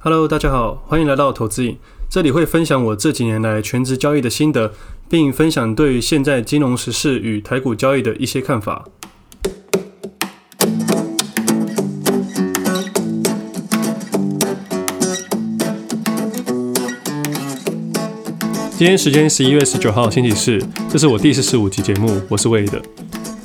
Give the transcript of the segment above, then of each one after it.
Hello，大家好，欢迎来到投资影。这里会分享我这几年来全职交易的心得，并分享对于现在金融时事与台股交易的一些看法。今天时间十一月十九号星期四，这是我第四十五集节目，我是魏的。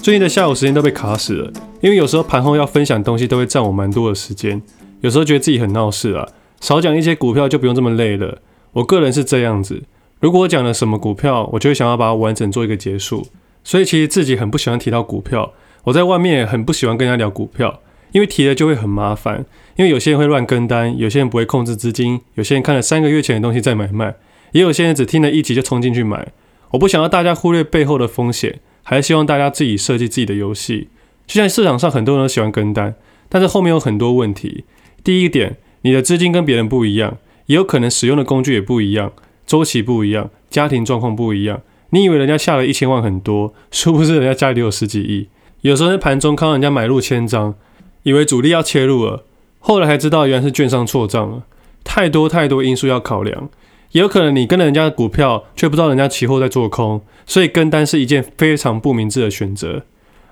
最近的下午时间都被卡死了，因为有时候盘后要分享东西都会占我蛮多的时间，有时候觉得自己很闹事啊，少讲一些股票就不用这么累了。我个人是这样子，如果我讲了什么股票，我就会想要把它完整做一个结束。所以其实自己很不喜欢提到股票，我在外面也很不喜欢跟人家聊股票，因为提了就会很麻烦，因为有些人会乱跟单，有些人不会控制资金，有些人看了三个月前的东西再买卖。也有些人只听了一集就冲进去买，我不想要大家忽略背后的风险，还是希望大家自己设计自己的游戏。就像市场上很多人都喜欢跟单，但是后面有很多问题。第一点，你的资金跟别人不一样，也有可能使用的工具也不一样，周期不一样，家庭状况不一样。你以为人家下了一千万很多，殊不知人家家里有十几亿。有时候在盘中看到人家买入千张，以为主力要切入了，后来才知道原来是券商错账了。太多太多因素要考量。也有可能你跟了人家的股票，却不知道人家期货在做空，所以跟单是一件非常不明智的选择。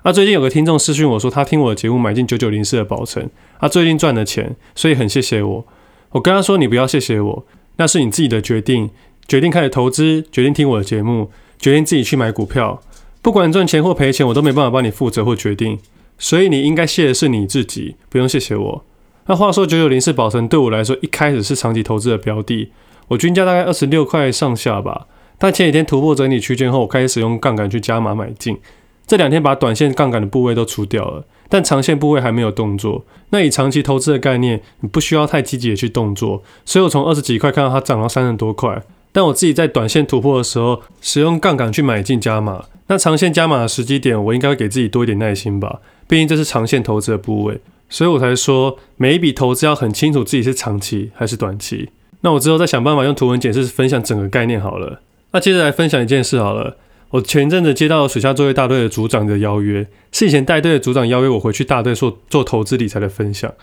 啊，最近有个听众私讯我说，他听我的节目买进九九零四的宝成，他最近赚了钱，所以很谢谢我。我跟他说，你不要谢谢我，那是你自己的决定，决定开始投资，决定听我的节目，决定自己去买股票，不管赚钱或赔钱，我都没办法帮你负责或决定，所以你应该谢的是你自己，不用谢谢我。那话说九九零四宝成对我来说，一开始是长期投资的标的。我均价大概二十六块上下吧，但前几天突破整理区间后，我开始使用杠杆去加码买进。这两天把短线杠杆的部位都出掉了，但长线部位还没有动作。那以长期投资的概念，你不需要太积极的去动作。所以我从二十几块看到它涨到三十多块，但我自己在短线突破的时候，使用杠杆去买进加码。那长线加码的时机点，我应该会给自己多一点耐心吧，毕竟这是长线投资的部位，所以我才说每一笔投资要很清楚自己是长期还是短期。那我之后再想办法用图文解释分享整个概念好了。那接着来分享一件事好了。我前阵子接到水下作业大队的组长的邀约，是以前带队的组长邀约我回去大队做做投资理财的分享。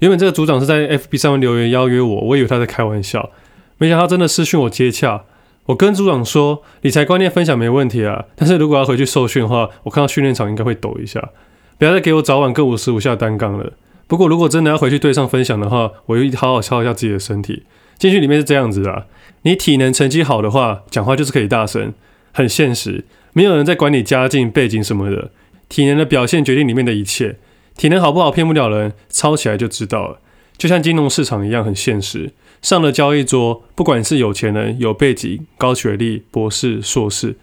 原本这个组长是在 FB 上面留言邀约我，我以为他在开玩笑，没想到真的私讯我接洽。我跟组长说，理财观念分享没问题啊，但是如果要回去受训的话，我看到训练场应该会抖一下，不要再给我早晚各五十五下单杠了。不过如果真的要回去队上分享的话，我会好好操一下自己的身体。进去里面是这样子的啊，你体能成绩好的话，讲话就是可以大声，很现实。没有人在管你家境背景什么的，体能的表现决定里面的一切。体能好不好骗不了人，抄起来就知道了。就像金融市场一样，很现实。上了交易桌，不管是有钱人、有背景、高学历、博士、硕士，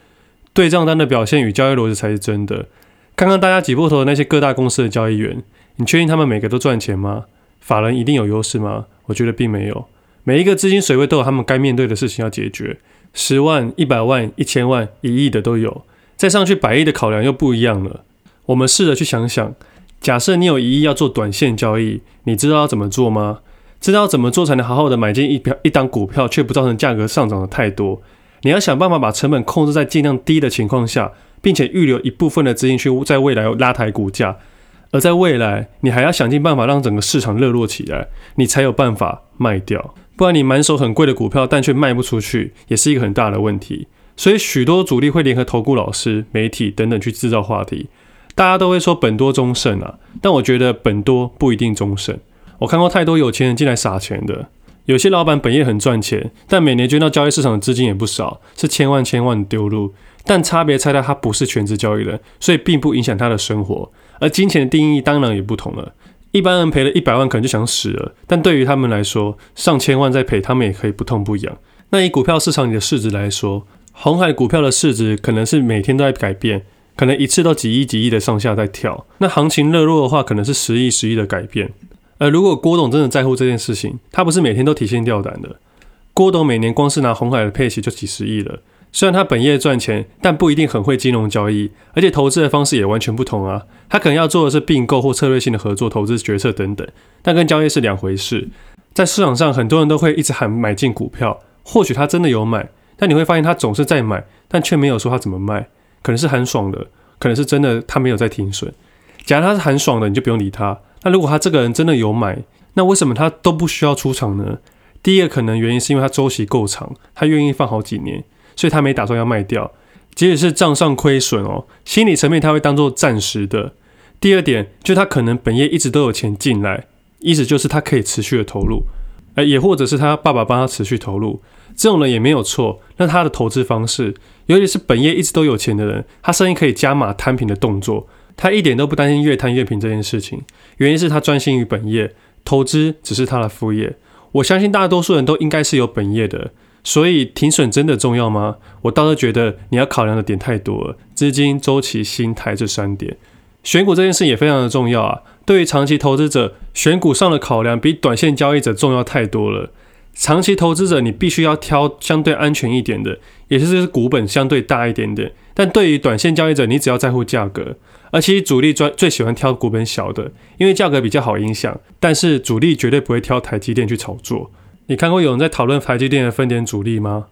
对账单的表现与交易逻辑才是真的。看看大家挤破头的那些各大公司的交易员，你确定他们每个都赚钱吗？法人一定有优势吗？我觉得并没有。每一个资金水位都有他们该面对的事情要解决，十万、一百万、一千万、一亿的都有，再上去百亿的考量又不一样了。我们试着去想想，假设你有一亿要做短线交易，你知道要怎么做吗？知道怎么做才能好好的买进一票一档股票，却不造成价格上涨的太多？你要想办法把成本控制在尽量低的情况下，并且预留一部分的资金去在未来拉抬股价。而在未来，你还要想尽办法让整个市场热络起来，你才有办法卖掉。不然你满手很贵的股票，但却卖不出去，也是一个很大的问题。所以许多主力会联合投顾老师、媒体等等去制造话题，大家都会说本多终胜啊，但我觉得本多不一定终胜。我看过太多有钱人进来撒钱的，有些老板本业很赚钱，但每年捐到交易市场的资金也不少，是千万千万丢入。但差别在他不是全职交易人，所以并不影响他的生活。而金钱的定义当然也不同了。一般人赔了一百万可能就想死了，但对于他们来说，上千万再赔，他们也可以不痛不痒。那以股票市场里的市值来说，红海股票的市值可能是每天都在改变，可能一次都几亿几亿的上下在跳。那行情热络的话，可能是十亿十亿的改变。而如果郭董真的在乎这件事情，他不是每天都提心吊胆的。郭董每年光是拿红海的配息就几十亿了。虽然他本业赚钱，但不一定很会金融交易，而且投资的方式也完全不同啊。他可能要做的是并购或策略性的合作、投资决策等等，但跟交易是两回事。在市场上，很多人都会一直喊买进股票，或许他真的有买，但你会发现他总是在买，但却没有说他怎么卖。可能是喊爽的，可能是真的他没有在停损。假如他是喊爽的，你就不用理他。那如果他这个人真的有买，那为什么他都不需要出场呢？第一个可能原因是因为他周期够长，他愿意放好几年，所以他没打算要卖掉。即使是账上亏损哦，心理层面他会当做暂时的。第二点，就他可能本业一直都有钱进来，意思就是他可以持续的投入，呃，也或者是他爸爸帮他持续投入，这种人也没有错。那他的投资方式，尤其是本业一直都有钱的人，他生意可以加码摊平的动作，他一点都不担心越摊越平这件事情。原因是他专心于本业，投资只是他的副业。我相信大多数人都应该是有本业的。所以停损真的重要吗？我倒是觉得你要考量的点太多了，资金、周期、心态这三点。选股这件事也非常的重要啊。对于长期投资者，选股上的考量比短线交易者重要太多了。长期投资者你必须要挑相对安全一点的，也就是股本相对大一点点。但对于短线交易者，你只要在乎价格。而其实主力专最喜欢挑股本小的，因为价格比较好影响。但是主力绝对不会挑台积电去炒作。你看过有人在讨论台积电的分点主力吗？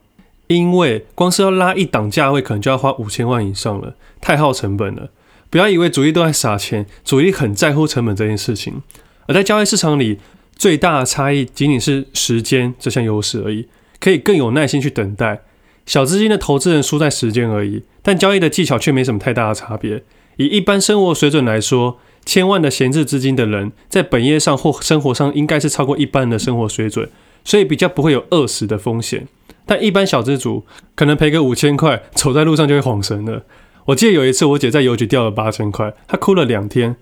因为光是要拉一档价位，可能就要花五千万以上了，太耗成本了。不要以为主力都在撒钱，主力很在乎成本这件事情。而在交易市场里，最大的差异仅仅是时间这项优势而已，可以更有耐心去等待。小资金的投资人输在时间而已，但交易的技巧却没什么太大的差别。以一般生活水准来说，千万的闲置资金的人，在本业上或生活上应该是超过一般人的生活水准。所以比较不会有饿死的风险，但一般小资族可能赔个五千块，走在路上就会恍神了。我记得有一次，我姐在邮局掉了八千块，她哭了两天。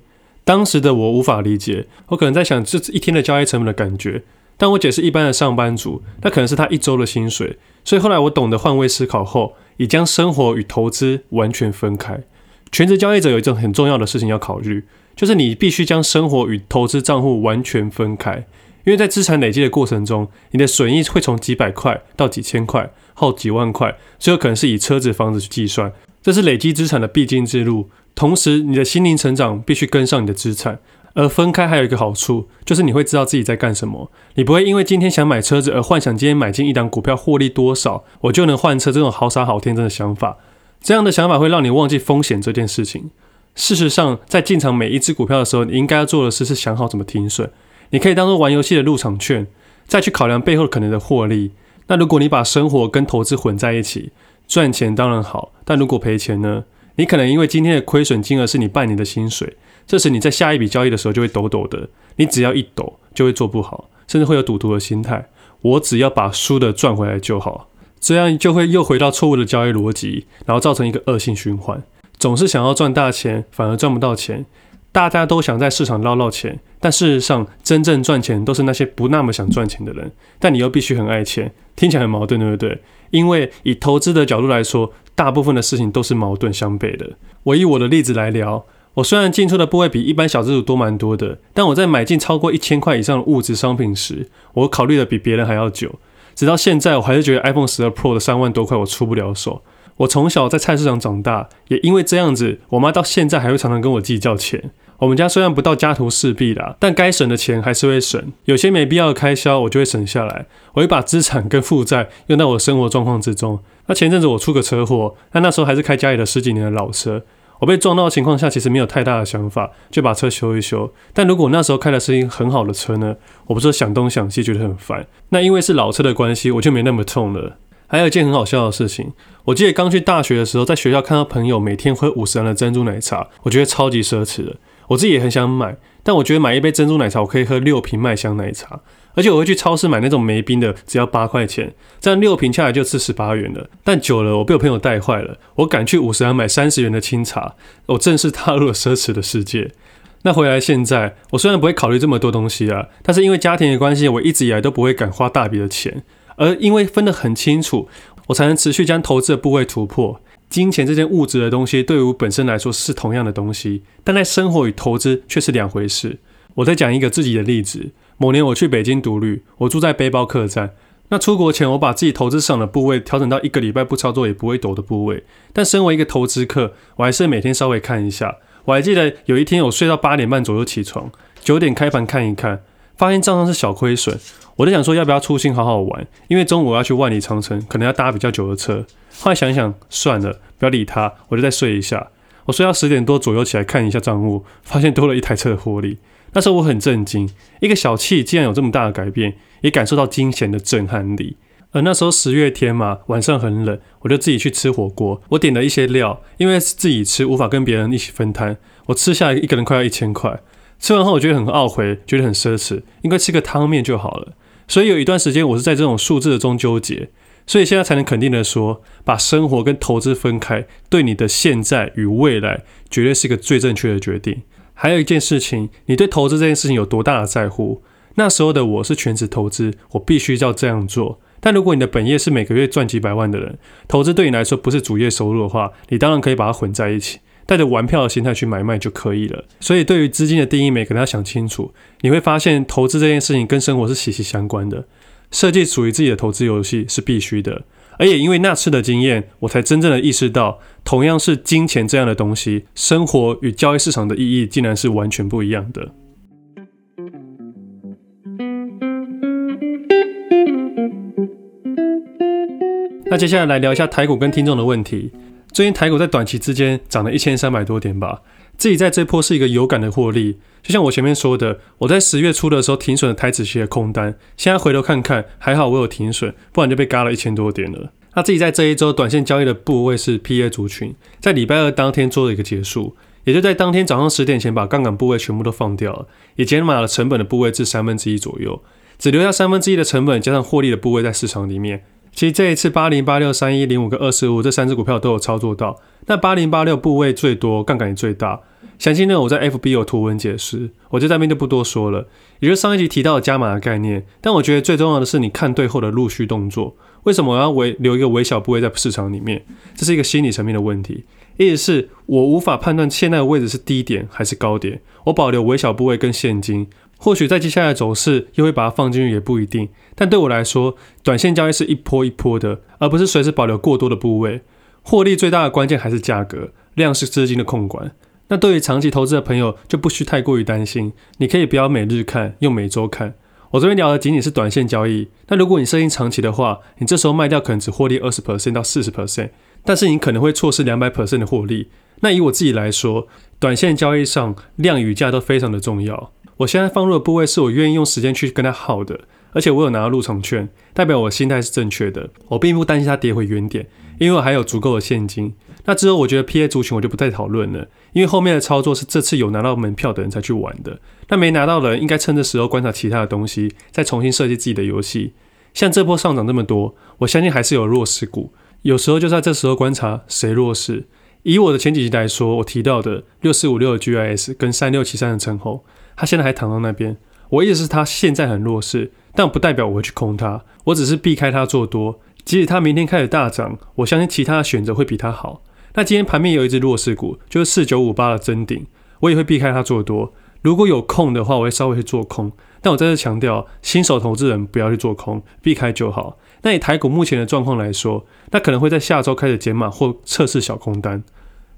当时的我无法理解，我可能在想这一天的交易成本的感觉。但我姐是一般的上班族，那可能是她一周的薪水。所以后来我懂得换位思考后，已将生活与投资完全分开。全职交易者有一种很重要的事情要考虑，就是你必须将生活与投资账户完全分开。因为在资产累积的过程中，你的损益会从几百块到几千块，后几万块，最后可能是以车子、房子去计算，这是累积资产的必经之路。同时，你的心灵成长必须跟上你的资产。而分开还有一个好处，就是你会知道自己在干什么。你不会因为今天想买车子而幻想今天买进一档股票获利多少，我就能换车这种好傻好天真的想法。这样的想法会让你忘记风险这件事情。事实上，在进场每一只股票的时候，你应该要做的事是想好怎么停损。你可以当做玩游戏的入场券，再去考量背后可能的获利。那如果你把生活跟投资混在一起，赚钱当然好，但如果赔钱呢？你可能因为今天的亏损金额是你半年的薪水，这时你在下一笔交易的时候就会抖抖的。你只要一抖，就会做不好，甚至会有赌徒的心态。我只要把输的赚回来就好，这样就会又回到错误的交易逻辑，然后造成一个恶性循环。总是想要赚大钱，反而赚不到钱。大家都想在市场捞捞钱，但事实上，真正赚钱都是那些不那么想赚钱的人。但你又必须很爱钱，听起来很矛盾，对不对？因为以投资的角度来说，大部分的事情都是矛盾相悖的。我以我的例子来聊，我虽然进出的部位比一般小资主多蛮多的，但我在买进超过一千块以上的物质商品时，我考虑的比别人还要久。直到现在，我还是觉得 iPhone 12 Pro 的三万多块我出不了手。我从小在菜市场长大，也因为这样子，我妈到现在还会常常跟我计较钱。我们家虽然不到家徒四壁啦，但该省的钱还是会省。有些没必要的开销，我就会省下来。我会把资产跟负债用到我的生活状况之中。那前阵子我出个车祸，但那时候还是开家里的十几年的老车。我被撞到的情况下，其实没有太大的想法，就把车修一修。但如果那时候开的是一个很好的车呢？我不是想东想西，觉得很烦。那因为是老车的关系，我就没那么痛了。还有一件很好笑的事情，我记得刚去大学的时候，在学校看到朋友每天喝五十元的珍珠奶茶，我觉得超级奢侈的。我自己也很想买，但我觉得买一杯珍珠奶茶，我可以喝六瓶麦香奶茶，而且我会去超市买那种没冰的，只要八块钱，这样六瓶下来就四十八元了。但久了，我被我朋友带坏了，我赶去五十元买三十元的清茶，我正式踏入了奢侈的世界。那回来现在，我虽然不会考虑这么多东西啊，但是因为家庭的关系，我一直以来都不会敢花大笔的钱。而因为分得很清楚，我才能持续将投资的部位突破。金钱这件物质的东西，对于我本身来说是同样的东西，但在生活与投资却是两回事。我再讲一个自己的例子：某年我去北京独旅，我住在背包客栈。那出国前，我把自己投资上的部位调整到一个礼拜不操作也不会抖的部位。但身为一个投资客，我还是每天稍微看一下。我还记得有一天，我睡到八点半左右起床，九点开盘看一看，发现账上是小亏损。我就想说，要不要出清好好玩？因为中午我要去万里长城，可能要搭比较久的车。后来想想，算了，不要理他，我就再睡一下。我睡到十点多左右起来看一下账务，发现多了一台车的获利。那时候我很震惊，一个小气竟然有这么大的改变，也感受到金钱的震撼力。而那时候十月天嘛，晚上很冷，我就自己去吃火锅。我点了一些料，因为是自己吃，无法跟别人一起分摊。我吃下来一个人快要一千块。吃完后我觉得很懊悔，觉得很奢侈，应该吃个汤面就好了。所以有一段时间我是在这种数字中纠结。所以现在才能肯定的说，把生活跟投资分开，对你的现在与未来绝对是一个最正确的决定。还有一件事情，你对投资这件事情有多大的在乎？那时候的我是全职投资，我必须要这样做。但如果你的本业是每个月赚几百万的人，投资对你来说不是主业收入的话，你当然可以把它混在一起，带着玩票的心态去买卖就可以了。所以对于资金的定义，每个人要想清楚。你会发现，投资这件事情跟生活是息息相关的。设计属于自己的投资游戏是必须的，而也因为那次的经验，我才真正的意识到，同样是金钱这样的东西，生活与交易市场的意义竟然是完全不一样的。那接下来来聊一下台股跟听众的问题。最近台股在短期之间涨了一千三百多点吧，自己在这波是一个有感的获利。就像我前面说的，我在十月初的时候停损了台指期的空单，现在回头看看，还好我有停损，不然就被嘎了一千多点了。那自己在这一周短线交易的部位是 PA 族群，在礼拜二当天做了一个结束，也就在当天早上十点前把杠杆部位全部都放掉了，也减码了成本的部位至三分之一左右，只留下三分之一的成本加上获利的部位在市场里面。其实这一次八零八六三一零五跟二四五这三只股票都有操作到，那八零八六部位最多，杠杆也最大。详细呢我在 FB 有图文解释，我就在这边就不多说了。也就是上一集提到的加码的概念，但我觉得最重要的是你看对后的陆续动作。为什么我要微留一个微小部位在市场里面？这是一个心理层面的问题，意思是我无法判断现在的位置是低点还是高点，我保留微小部位跟现金。或许在接下来的走势又会把它放进去，也不一定。但对我来说，短线交易是一波一波的，而不是随时保留过多的部位。获利最大的关键还是价格，量是资金的控管。那对于长期投资的朋友，就不需太过于担心。你可以不要每日看，用每周看。我这边聊的仅仅是短线交易。那如果你设定长期的话，你这时候卖掉可能只获利二十 percent 到四十 percent，但是你可能会错失两百 percent 的获利。那以我自己来说，短线交易上量与价都非常的重要。我现在放入的部位是我愿意用时间去跟它耗的，而且我有拿到入场券，代表我心态是正确的。我并不担心它跌回原点，因为我还有足够的现金。那之后我觉得 PA 族群我就不再讨论了，因为后面的操作是这次有拿到门票的人才去玩的，那没拿到的人应该趁这时候观察其他的东西，再重新设计自己的游戏。像这波上涨这么多，我相信还是有弱势股，有时候就在这时候观察谁弱势。以我的前几集来说，我提到的六四五六的 GIS 跟三六七三的成鸿。他现在还躺到那边，我意思是他现在很弱势，但不代表我会去空他，我只是避开他做多。即使它明天开始大涨，我相信其他的选择会比它好。那今天盘面有一只弱势股，就是四九五八的增顶，我也会避开它做多。如果有空的话，我会稍微去做空。但我再次强调，新手投资人不要去做空，避开就好。那以台股目前的状况来说，那可能会在下周开始减码或测试小空单。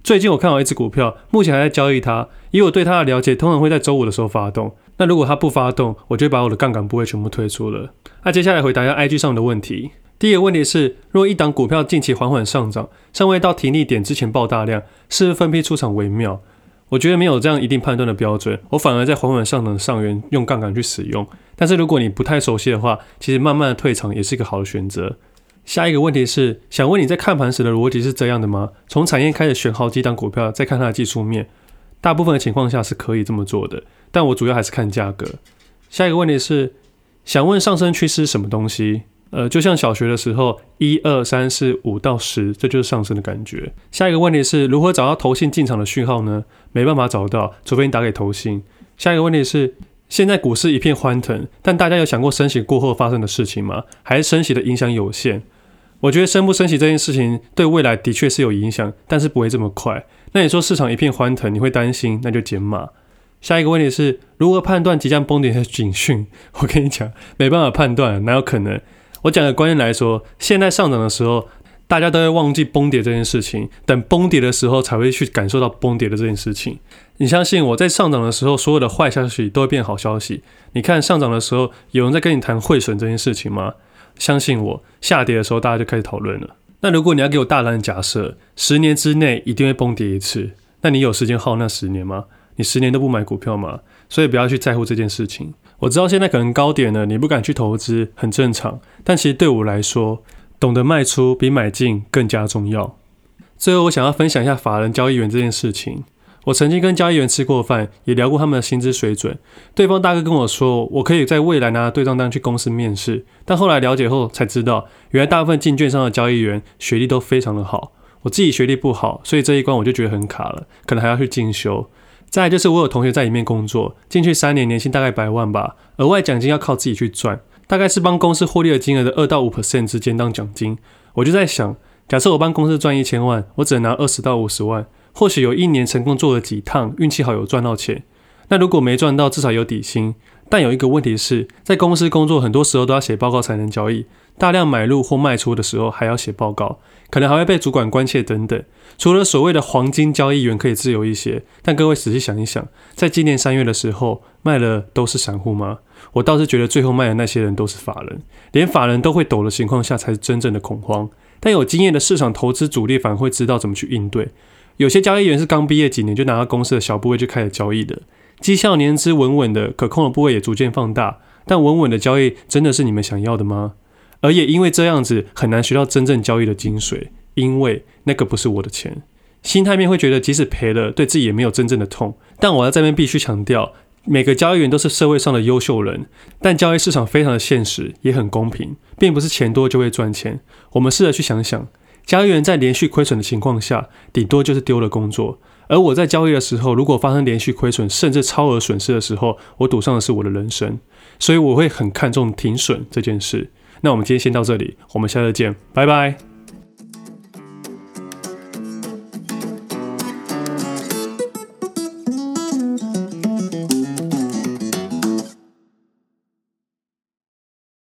最近我看好一只股票，目前还在交易它。以我对它的了解，通常会在周五的时候发动。那如果它不发动，我就把我的杠杆部位全部退出了。那接下来回答一下 IG 上的问题。第一个问题是，若一档股票近期缓缓上涨，尚未到停利点之前爆大量，是分批出场为妙？我觉得没有这样一定判断的标准，我反而在缓缓上涨的上缘用杠杆去使用。但是如果你不太熟悉的话，其实慢慢的退场也是一个好的选择。下一个问题是，想问你在看盘时的逻辑是这样的吗？从产业开始选好几档股票，再看它的技术面。大部分的情况下是可以这么做的，但我主要还是看价格。下一个问题是，想问上升趋势是什么东西？呃，就像小学的时候，一二三四五到十，这就是上升的感觉。下一个问题是如何找到投信进场的讯号呢？没办法找到，除非你打给投信。下一个问题是。现在股市一片欢腾，但大家有想过升息过后发生的事情吗？还是升息的影响有限？我觉得升不升息这件事情对未来的确是有影响，但是不会这么快。那你说市场一片欢腾，你会担心，那就减码。下一个问题是如何判断即将崩跌的警讯？我跟你讲，没办法判断，哪有可能？我讲个观念来说，现在上涨的时候。大家都会忘记崩跌这件事情，等崩跌的时候才会去感受到崩跌的这件事情。你相信我在上涨的时候，所有的坏消息都会变好消息。你看上涨的时候，有人在跟你谈汇损这件事情吗？相信我，下跌的时候大家就开始讨论了。那如果你要给我大胆的假设，十年之内一定会崩跌一次，那你有时间耗那十年吗？你十年都不买股票吗？所以不要去在乎这件事情。我知道现在可能高点了，你不敢去投资很正常，但其实对我来说，懂得卖出比买进更加重要。最后，我想要分享一下法人交易员这件事情。我曾经跟交易员吃过饭，也聊过他们的薪资水准。对方大哥跟我说，我可以在未来拿对账单去公司面试。但后来了解后才知道，原来大部分进券商的交易员学历都非常的好。我自己学历不好，所以这一关我就觉得很卡了，可能还要去进修。再就是我有同学在里面工作，进去三年，年薪大概百万吧，额外奖金要靠自己去赚，大概是帮公司获利的金额的二到五 percent 之间当奖金。我就在想，假设我帮公司赚一千万，我只能拿二十到五十万。或许有一年成功做了几趟，运气好有赚到钱。那如果没赚到，至少有底薪。但有一个问题是，在公司工作很多时候都要写报告才能交易，大量买入或卖出的时候还要写报告，可能还会被主管关切等等。除了所谓的黄金交易员可以自由一些，但各位仔细想一想，在今年三月的时候卖了都是散户吗？我倒是觉得最后卖的那些人都是法人，连法人都会抖的情况下才是真正的恐慌。但有经验的市场投资主力反而会知道怎么去应对。有些交易员是刚毕业几年就拿到公司的小部位就开始交易的，绩效年资稳稳的，可控的部位也逐渐放大。但稳稳的交易真的是你们想要的吗？而也因为这样子很难学到真正交易的精髓，因为那个不是我的钱。心态面会觉得即使赔了，对自己也没有真正的痛。但我要这边必须强调，每个交易员都是社会上的优秀人，但交易市场非常的现实，也很公平，并不是钱多就会赚钱。我们试着去想想。交易员在连续亏损的情况下，顶多就是丢了工作；而我在交易的时候，如果发生连续亏损甚至超额损失的时候，我赌上的是我的人生。所以我会很看重停损这件事。那我们今天先到这里，我们下次见，拜拜。